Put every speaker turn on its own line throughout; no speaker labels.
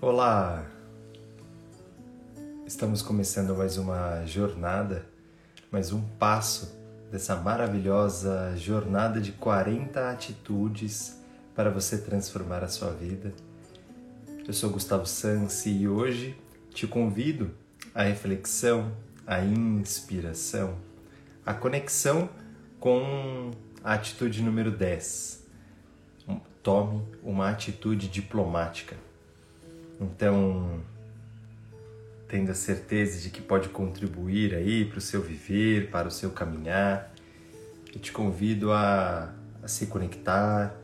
Olá! Estamos começando mais uma jornada, mais um passo dessa maravilhosa jornada de 40 atitudes para você transformar a sua vida. Eu sou Gustavo Sansi e hoje te convido à reflexão, à inspiração, à conexão com a atitude número 10. Tome uma atitude diplomática. Então, tendo a certeza de que pode contribuir aí para o seu viver, para o seu caminhar, eu te convido a, a se conectar,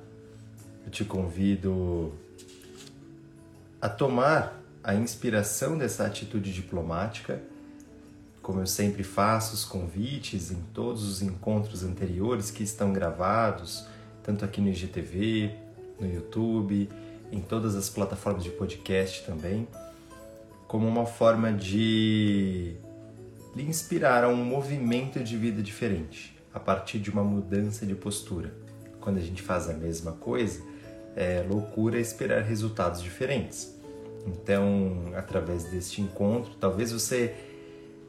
eu te convido a tomar a inspiração dessa atitude diplomática, como eu sempre faço os convites em todos os encontros anteriores que estão gravados, tanto aqui no IGTV, no YouTube, em todas as plataformas de podcast também, como uma forma de lhe inspirar a um movimento de vida diferente, a partir de uma mudança de postura. Quando a gente faz a mesma coisa, é loucura esperar resultados diferentes. Então, através deste encontro, talvez você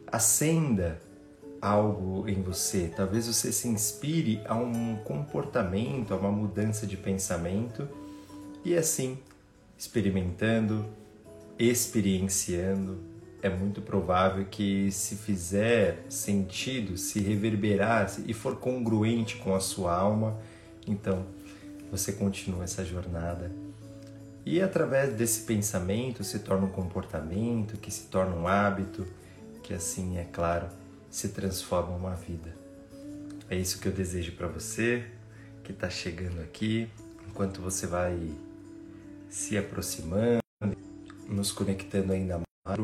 acenda algo em você, talvez você se inspire a um comportamento, a uma mudança de pensamento e assim, experimentando, experienciando, é muito provável que se fizer sentido, se reverberar e for congruente com a sua alma, então você continua essa jornada. E através desse pensamento se torna um comportamento, que se torna um hábito, que assim, é claro, se transforma uma vida. É isso que eu desejo para você que está chegando aqui, enquanto você vai se aproximando, nos conectando ainda mais.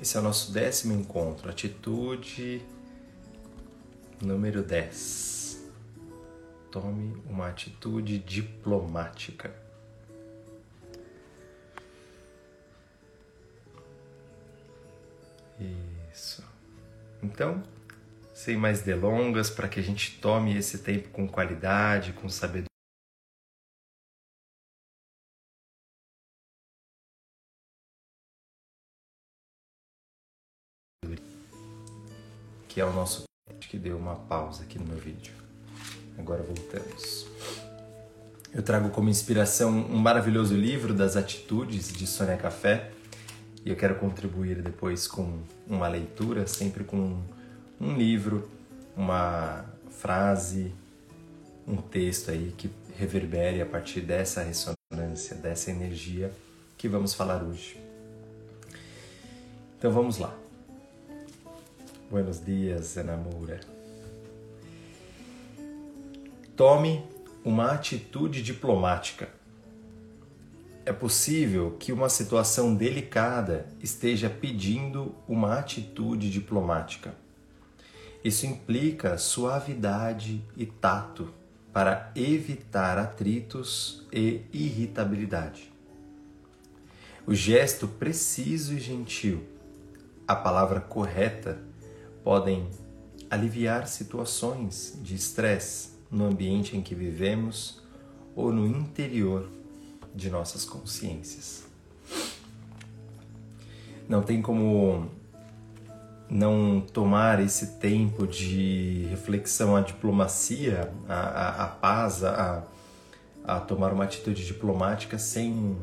Esse é o nosso décimo encontro, atitude número 10. Tome uma atitude diplomática. Isso. Então, sem mais delongas, para que a gente tome esse tempo com qualidade, com sabedoria. É o nosso que deu uma pausa aqui no meu vídeo. Agora voltamos. Eu trago como inspiração um maravilhoso livro das atitudes de Sônia Café e eu quero contribuir depois com uma leitura, sempre com um livro, uma frase, um texto aí que reverbere a partir dessa ressonância, dessa energia que vamos falar hoje. Então vamos lá. Buenos dias, Enamura. Tome uma atitude diplomática. É possível que uma situação delicada esteja pedindo uma atitude diplomática. Isso implica suavidade e tato para evitar atritos e irritabilidade. O gesto preciso e gentil, a palavra correta, podem aliviar situações de estresse no ambiente em que vivemos ou no interior de nossas consciências. Não tem como não tomar esse tempo de reflexão, a diplomacia, a, a, a paz, a, a tomar uma atitude diplomática sem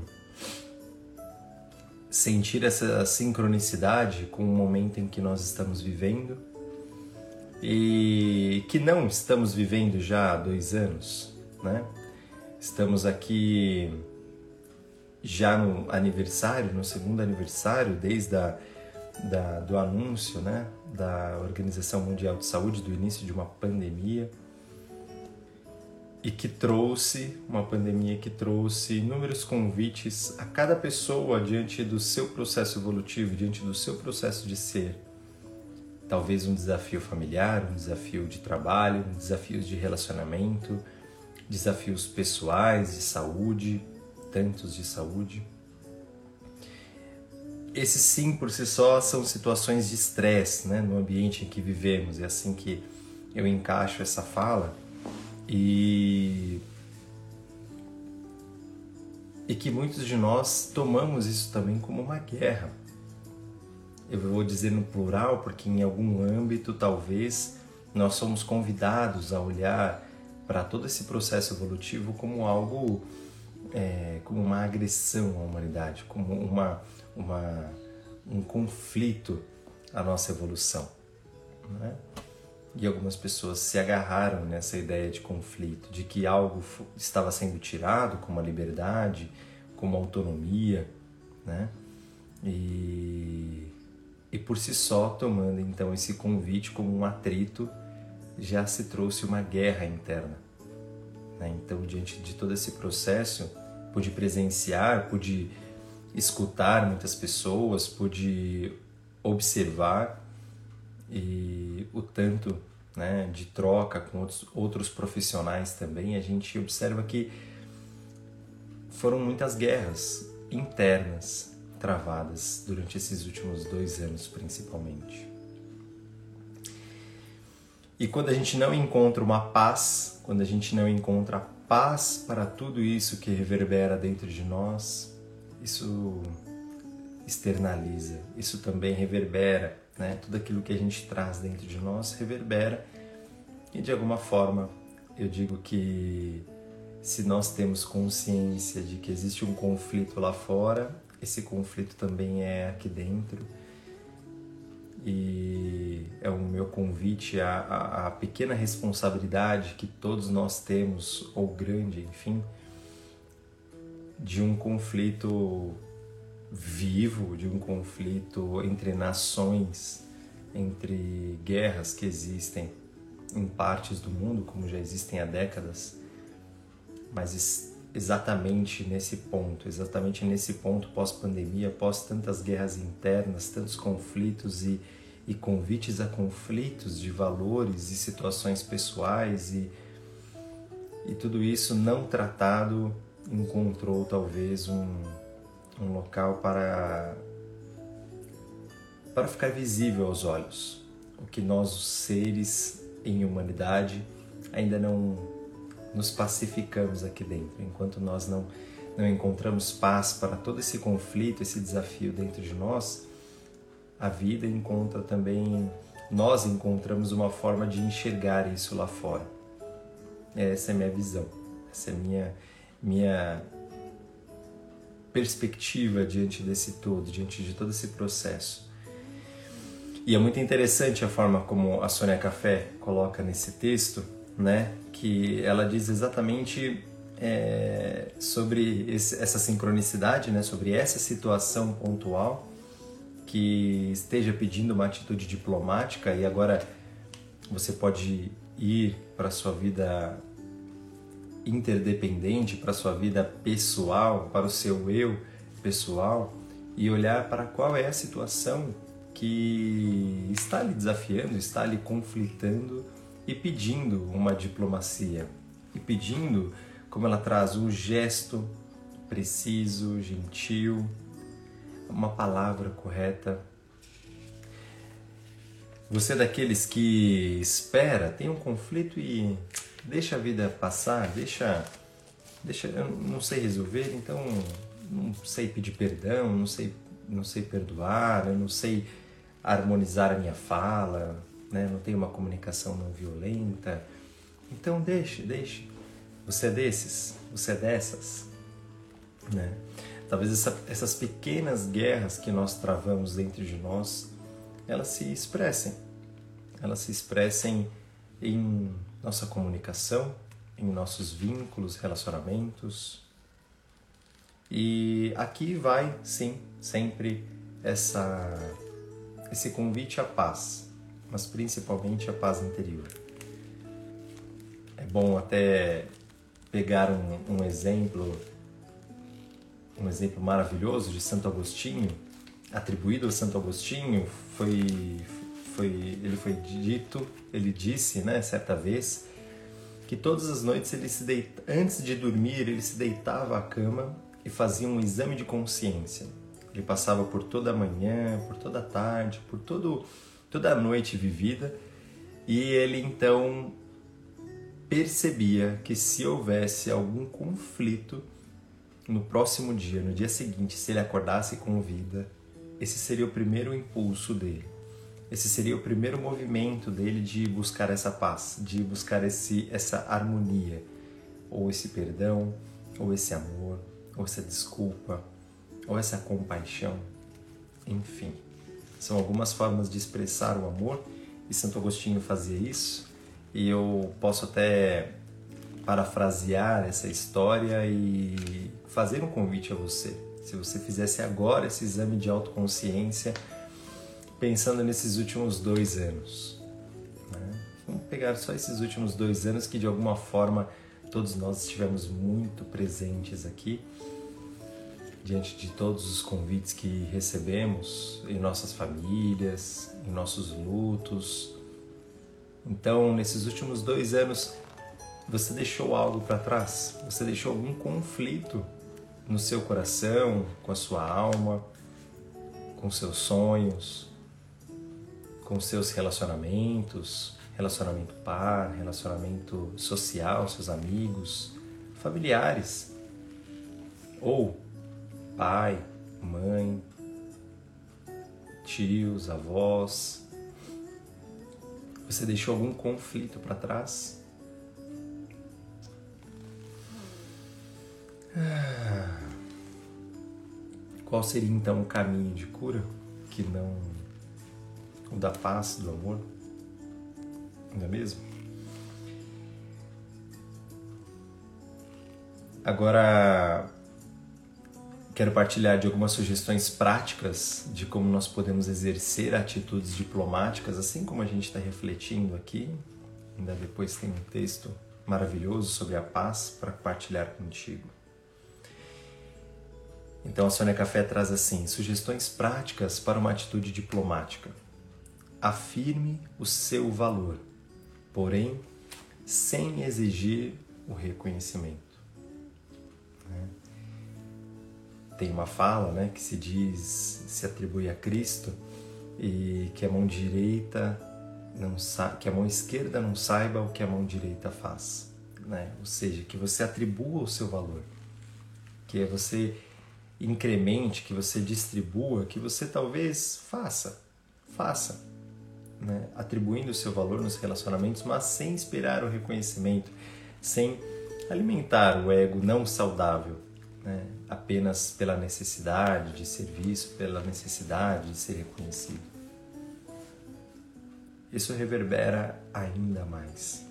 sentir essa sincronicidade com o momento em que nós estamos vivendo e que não estamos vivendo já há dois anos, né? Estamos aqui já no aniversário, no segundo aniversário, desde a da, do anúncio né, da Organização Mundial de Saúde do início de uma pandemia e que trouxe uma pandemia que trouxe inúmeros convites a cada pessoa diante do seu processo evolutivo, diante do seu processo de ser. Talvez um desafio familiar, um desafio de trabalho, um desafio de relacionamento, desafios pessoais de saúde, tantos de saúde esses sim por si só são situações de estresse né, no ambiente em que vivemos. É assim que eu encaixo essa fala. E e que muitos de nós tomamos isso também como uma guerra. Eu vou dizer no plural porque em algum âmbito talvez nós somos convidados a olhar para todo esse processo evolutivo como algo, é, como uma agressão à humanidade, como uma, uma, um conflito à nossa evolução. Né? E algumas pessoas se agarraram nessa ideia de conflito, de que algo estava sendo tirado, como a liberdade, como a autonomia, né? E, e por si só, tomando então esse convite como um atrito, já se trouxe uma guerra interna. Né? Então, diante de todo esse processo, pude presenciar, pude escutar muitas pessoas, pude observar e o tanto né, de troca com outros, outros profissionais também, a gente observa que foram muitas guerras internas travadas durante esses últimos dois anos, principalmente. E quando a gente não encontra uma paz, quando a gente não encontra paz para tudo isso que reverbera dentro de nós, isso externaliza, isso também reverbera né? Tudo aquilo que a gente traz dentro de nós reverbera e de alguma forma eu digo que se nós temos consciência de que existe um conflito lá fora, esse conflito também é aqui dentro. E é o meu convite à, à, à pequena responsabilidade que todos nós temos, ou grande, enfim, de um conflito vivo de um conflito entre nações, entre guerras que existem em partes do mundo, como já existem há décadas, mas exatamente nesse ponto, exatamente nesse ponto pós-pandemia, após tantas guerras internas, tantos conflitos e, e convites a conflitos de valores e situações pessoais e, e tudo isso não tratado encontrou talvez um, um local para para ficar visível aos olhos o que nós os seres em humanidade ainda não nos pacificamos aqui dentro. Enquanto nós não não encontramos paz para todo esse conflito esse desafio dentro de nós a vida encontra também nós encontramos uma forma de enxergar isso lá fora. Essa é a minha visão essa é a minha minha perspectiva diante desse todo, diante de todo esse processo. E é muito interessante a forma como a Sônia Café coloca nesse texto, né? Que ela diz exatamente é, sobre esse, essa sincronicidade, né? Sobre essa situação pontual que esteja pedindo uma atitude diplomática e agora você pode ir para sua vida interdependente para sua vida pessoal, para o seu eu pessoal e olhar para qual é a situação que está lhe desafiando, está lhe conflitando e pedindo uma diplomacia. E pedindo, como ela traz, um gesto preciso, gentil, uma palavra correta. Você é daqueles que espera, tem um conflito e deixa a vida passar, deixa, deixa, eu não sei resolver, então não sei pedir perdão, não sei, não sei perdoar, eu não sei harmonizar a minha fala, né? não tenho uma comunicação não violenta. Então deixe, deixe. Você é desses, você é dessas, né? Talvez essa, essas pequenas guerras que nós travamos dentro de nós, elas se expressem, elas se expressem em nossa comunicação, em nossos vínculos, relacionamentos. E aqui vai, sim, sempre essa, esse convite à paz, mas principalmente à paz interior. É bom até pegar um, um exemplo, um exemplo maravilhoso de Santo Agostinho, atribuído a Santo Agostinho, foi foi, ele foi dito, ele disse, né, certa vez, que todas as noites ele se deita, antes de dormir, ele se deitava à cama e fazia um exame de consciência. Ele passava por toda a manhã, por toda a tarde, por todo, toda a noite vivida e ele então percebia que se houvesse algum conflito no próximo dia, no dia seguinte, se ele acordasse com vida, esse seria o primeiro impulso dele. Esse seria o primeiro movimento dele de buscar essa paz, de buscar esse, essa harmonia, ou esse perdão, ou esse amor, ou essa desculpa, ou essa compaixão, enfim. São algumas formas de expressar o amor e Santo Agostinho fazia isso. E eu posso até parafrasear essa história e fazer um convite a você. Se você fizesse agora esse exame de autoconsciência, pensando nesses últimos dois anos. Né? Vamos pegar só esses últimos dois anos que de alguma forma todos nós estivemos muito presentes aqui diante de todos os convites que recebemos em nossas famílias, em nossos lutos. Então, nesses últimos dois anos, você deixou algo para trás? Você deixou algum conflito no seu coração, com a sua alma, com seus sonhos, com seus relacionamentos, relacionamento par, relacionamento social, seus amigos, familiares, ou pai, mãe, tios, avós. Você deixou algum conflito para trás? Ah. Qual seria então o caminho de cura que não o da paz, do amor? Não é mesmo? Agora, quero partilhar de algumas sugestões práticas de como nós podemos exercer atitudes diplomáticas, assim como a gente está refletindo aqui. Ainda depois tem um texto maravilhoso sobre a paz para partilhar contigo. Então a Sônia Café traz assim: sugestões práticas para uma atitude diplomática. Afirme o seu valor, porém sem exigir o reconhecimento. Né? Tem uma fala né, que se diz, se atribui a Cristo, e que a mão direita não que a mão esquerda não saiba o que a mão direita faz. Né? Ou seja, que você atribua o seu valor, que você incremente, que você distribua, que você talvez faça, faça, né? atribuindo o seu valor nos relacionamentos, mas sem esperar o reconhecimento, sem alimentar o ego não saudável, né? apenas pela necessidade de ser visto, pela necessidade de ser reconhecido. Isso reverbera ainda mais.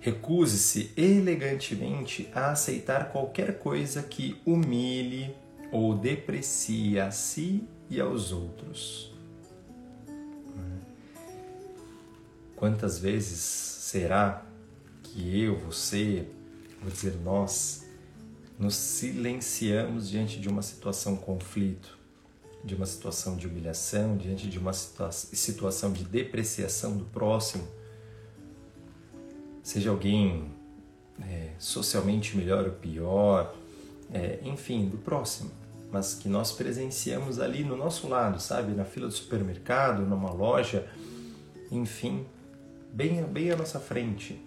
Recuse-se elegantemente a aceitar qualquer coisa que humilhe ou deprecie a si e aos outros. Quantas vezes será que eu, você, vou dizer nós, nos silenciamos diante de uma situação conflito, de uma situação de humilhação, diante de uma situa situação de depreciação do próximo? seja alguém é, socialmente melhor ou pior, é, enfim, do próximo, mas que nós presenciamos ali no nosso lado, sabe, na fila do supermercado, numa loja, enfim, bem, bem à nossa frente.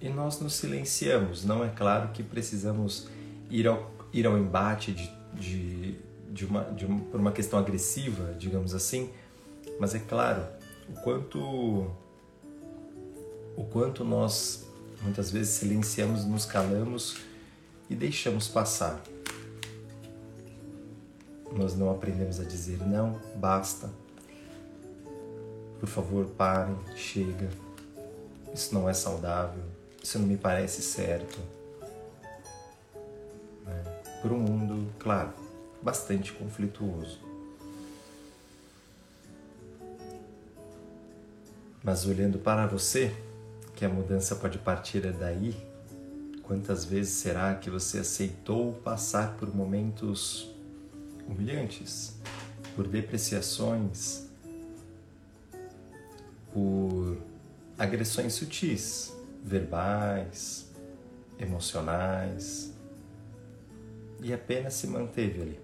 E nós nos silenciamos. Não é claro que precisamos ir ao, ir ao embate de, de, de uma, de uma, por uma questão agressiva, digamos assim, mas é claro o quanto o quanto nós muitas vezes silenciamos, nos calamos e deixamos passar. Nós não aprendemos a dizer não, basta. Por favor, parem, chega. Isso não é saudável. Isso não me parece certo. Né? Por um mundo, claro, bastante conflituoso. Mas olhando para você, que a mudança pode partir é daí? Quantas vezes será que você aceitou passar por momentos humilhantes, por depreciações, por agressões sutis, verbais, emocionais, e apenas se manteve ali?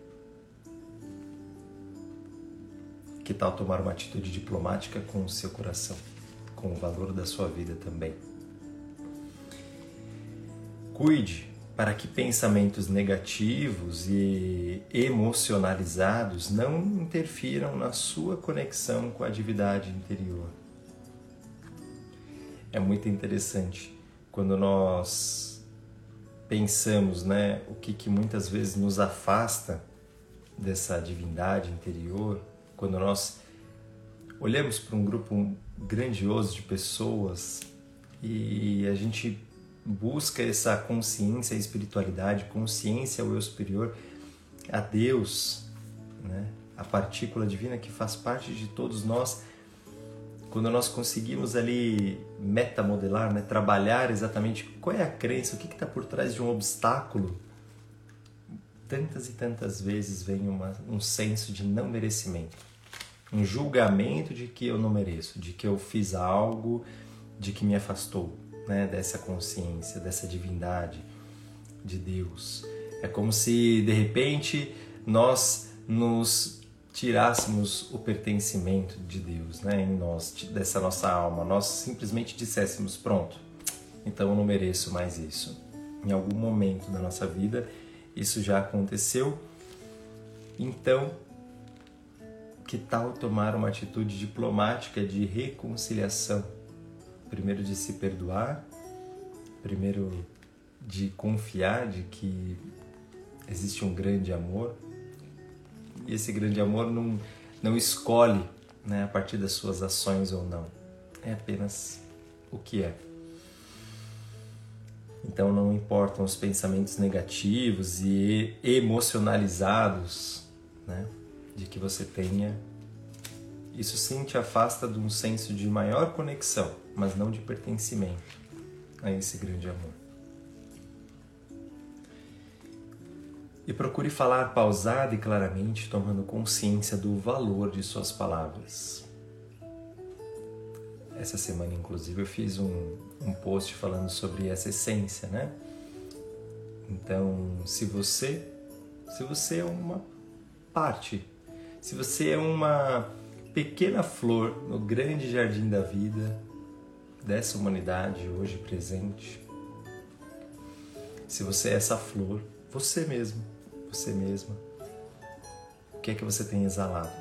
Que tal tomar uma atitude diplomática com o seu coração? com o valor da sua vida também. Cuide para que pensamentos negativos e emocionalizados não interfiram na sua conexão com a divindade interior. É muito interessante quando nós pensamos, né, o que, que muitas vezes nos afasta dessa divindade interior, quando nós olhamos para um grupo grandioso de pessoas e a gente busca essa consciência, a espiritualidade, consciência ao eu superior, a Deus, né? a partícula divina que faz parte de todos nós, quando nós conseguimos ali metamodelar, né? trabalhar exatamente qual é a crença, o que está por trás de um obstáculo, tantas e tantas vezes vem uma, um senso de não merecimento, um julgamento de que eu não mereço, de que eu fiz algo, de que me afastou né, dessa consciência, dessa divindade de Deus. É como se de repente nós nos tirássemos o pertencimento de Deus né, em nós, dessa nossa alma. Nós simplesmente disséssemos: pronto, então eu não mereço mais isso. Em algum momento da nossa vida isso já aconteceu. Então, que tal tomar uma atitude diplomática de reconciliação primeiro de se perdoar, primeiro de confiar de que existe um grande amor. E esse grande amor não, não escolhe né, a partir das suas ações ou não. É apenas o que é. Então não importam os pensamentos negativos e emocionalizados né, de que você tenha. Isso sim te afasta de um senso de maior conexão mas não de pertencimento a esse grande amor. E procure falar pausado e claramente, tomando consciência do valor de suas palavras. Essa semana, inclusive, eu fiz um, um post falando sobre essa essência, né? Então, se você, se você é uma parte, se você é uma pequena flor no grande jardim da vida, dessa humanidade hoje presente. Se você é essa flor, você mesmo, você mesma, o que é que você tem exalado?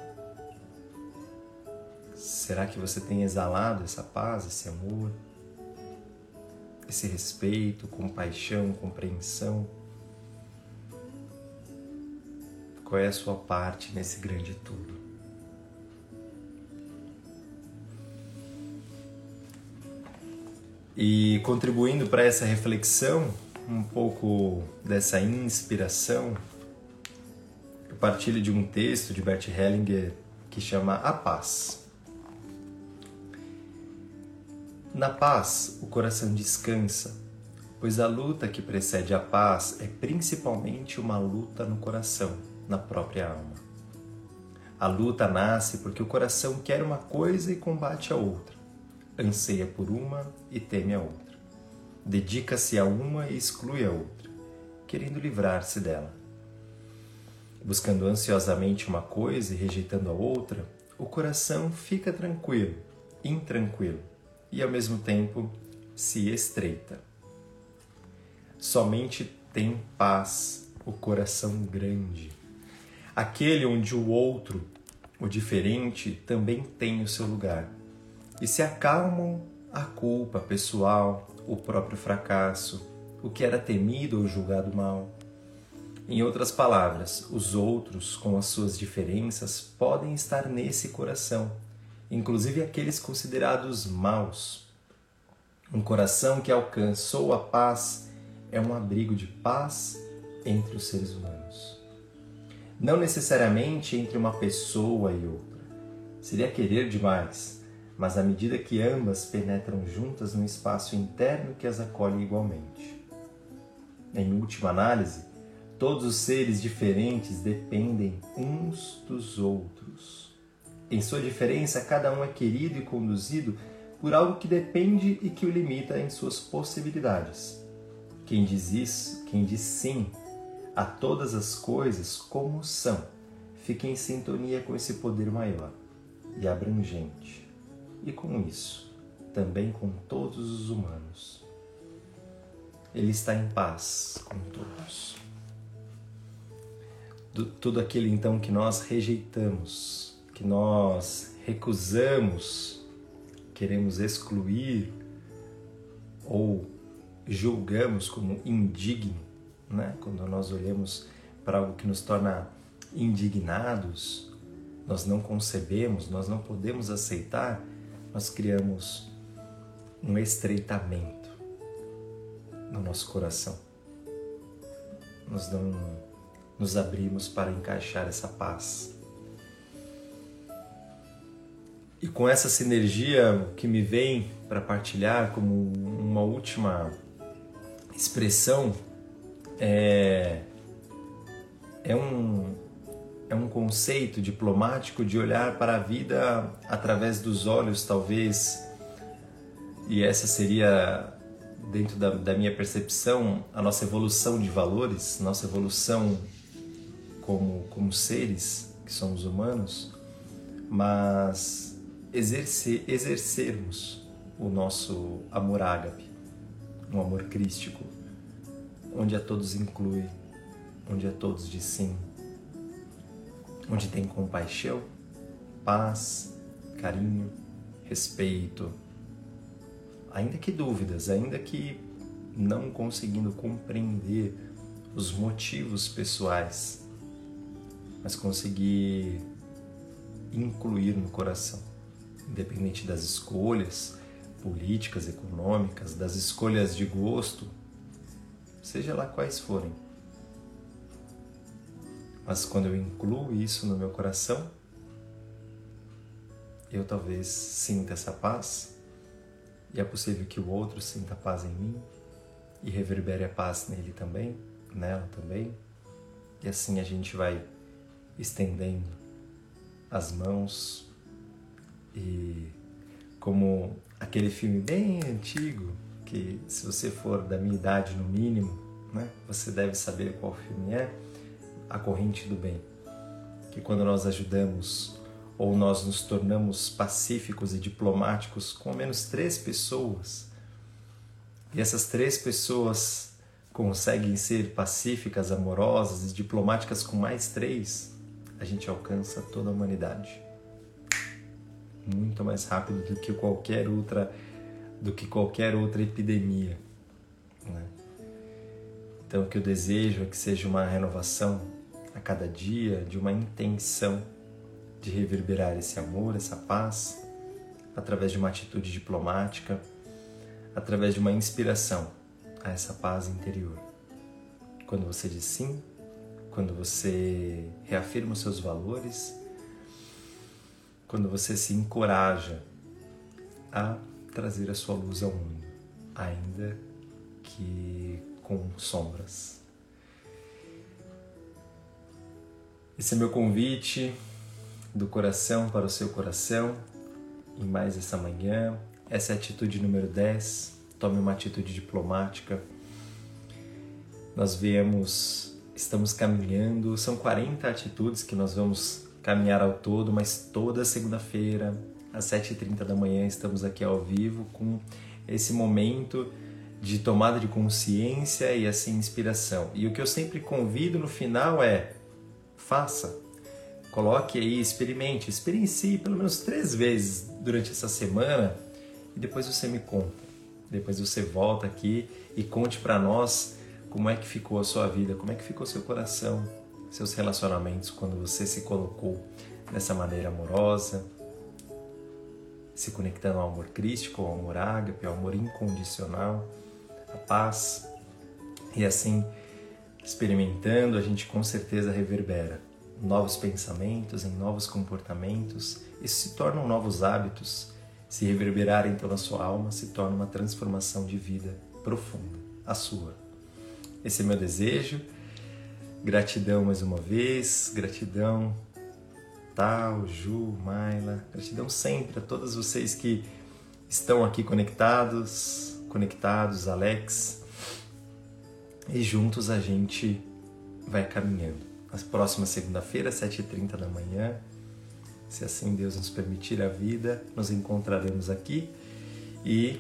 Será que você tem exalado essa paz, esse amor, esse respeito, compaixão, compreensão? Qual é a sua parte nesse grande tudo? E contribuindo para essa reflexão, um pouco dessa inspiração, partilho de um texto de Bert Hellinger que chama A Paz. Na paz, o coração descansa, pois a luta que precede a paz é principalmente uma luta no coração, na própria alma. A luta nasce porque o coração quer uma coisa e combate a outra anseia por uma e teme a outra. Dedica-se a uma e exclui a outra, querendo livrar-se dela. Buscando ansiosamente uma coisa e rejeitando a outra, o coração fica tranquilo, intranquilo e ao mesmo tempo se estreita. Somente tem paz o coração grande, aquele onde o outro, o diferente, também tem o seu lugar e se acalmam a culpa pessoal, o próprio fracasso, o que era temido ou julgado mal. Em outras palavras, os outros, com as suas diferenças, podem estar nesse coração, inclusive aqueles considerados maus. Um coração que alcançou a paz é um abrigo de paz entre os seres humanos. Não necessariamente entre uma pessoa e outra. Seria querer demais mas à medida que ambas penetram juntas no espaço interno que as acolhe igualmente. Em última análise, todos os seres diferentes dependem uns dos outros. Em sua diferença, cada um é querido e conduzido por algo que depende e que o limita em suas possibilidades. Quem diz isso, quem diz sim a todas as coisas como são, fica em sintonia com esse poder maior e abrangente e com isso, também com todos os humanos. Ele está em paz com todos. Tudo aquilo então que nós rejeitamos, que nós recusamos, queremos excluir ou julgamos como indigno, né? quando nós olhamos para algo que nos torna indignados, nós não concebemos, nós não podemos aceitar, nós criamos um estreitamento no nosso coração. Nós não nos abrimos para encaixar essa paz. E com essa sinergia que me vem para partilhar como uma última expressão é, é, um, é um conceito diplomático de olhar para a vida através dos olhos, talvez, e essa seria, dentro da, da minha percepção, a nossa evolução de valores, nossa evolução como, como seres que somos humanos, mas exercer, exercermos o nosso amor ágape, um amor crístico, onde a todos inclui, onde a todos diz sim, onde tem compaixão, paz, carinho, respeito, ainda que dúvidas, ainda que não conseguindo compreender os motivos pessoais, mas conseguir incluir no coração, independente das escolhas políticas, econômicas, das escolhas de gosto, seja lá quais forem. Mas quando eu incluo isso no meu coração, eu talvez sinta essa paz e é possível que o outro sinta paz em mim e reverbere a paz nele também, nela também. E assim a gente vai estendendo as mãos e como aquele filme bem antigo que se você for da minha idade no mínimo, né, você deve saber qual filme é, A Corrente do Bem. Que quando nós ajudamos ou nós nos tornamos pacíficos e diplomáticos com ao menos três pessoas, e essas três pessoas conseguem ser pacíficas, amorosas e diplomáticas com mais três, a gente alcança toda a humanidade. Muito mais rápido do que qualquer outra, do que qualquer outra epidemia. Né? Então, o que eu desejo é que seja uma renovação a cada dia, de uma intenção de reverberar esse amor, essa paz, através de uma atitude diplomática, através de uma inspiração a essa paz interior. Quando você diz sim, quando você reafirma os seus valores, quando você se encoraja a trazer a sua luz ao mundo, ainda que com sombras. Esse é meu convite do coração para o seu coração em mais essa manhã. Essa é a atitude número 10. Tome uma atitude diplomática. Nós viemos, estamos caminhando, são 40 atitudes que nós vamos caminhar ao todo, mas toda segunda-feira, às 7h30 da manhã, estamos aqui ao vivo com esse momento de tomada de consciência e assim inspiração. E o que eu sempre convido no final é: faça, Coloque aí, experimente, experiencie pelo menos três vezes durante essa semana e depois você me conta. Depois você volta aqui e conte para nós como é que ficou a sua vida, como é que ficou seu coração, seus relacionamentos quando você se colocou dessa maneira amorosa, se conectando ao amor crístico, ao amor ágape, ao amor incondicional, a paz. E assim, experimentando, a gente com certeza reverbera novos pensamentos, em novos comportamentos. Isso se tornam novos hábitos. Se reverberarem pela sua alma, se torna uma transformação de vida profunda, a sua. Esse é meu desejo. Gratidão mais uma vez, gratidão Tal, Ju, Maila, gratidão sempre a todos vocês que estão aqui conectados, conectados, Alex, e juntos a gente vai caminhando na próxima segunda-feira, 7h30 da manhã. Se assim Deus nos permitir a vida, nos encontraremos aqui e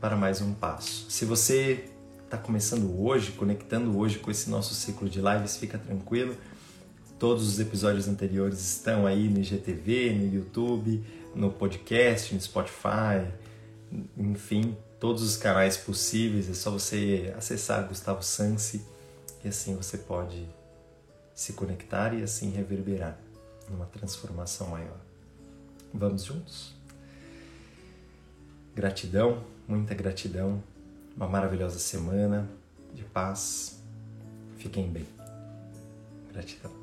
para mais um passo. Se você está começando hoje, conectando hoje com esse nosso ciclo de lives, fica tranquilo. Todos os episódios anteriores estão aí no IGTV, no YouTube, no podcast, no Spotify, enfim, todos os canais possíveis. É só você acessar Gustavo Sansi e assim você pode se conectar e assim reverberar numa transformação maior. Vamos juntos? Gratidão, muita gratidão, uma maravilhosa semana de paz. Fiquem bem. Gratidão.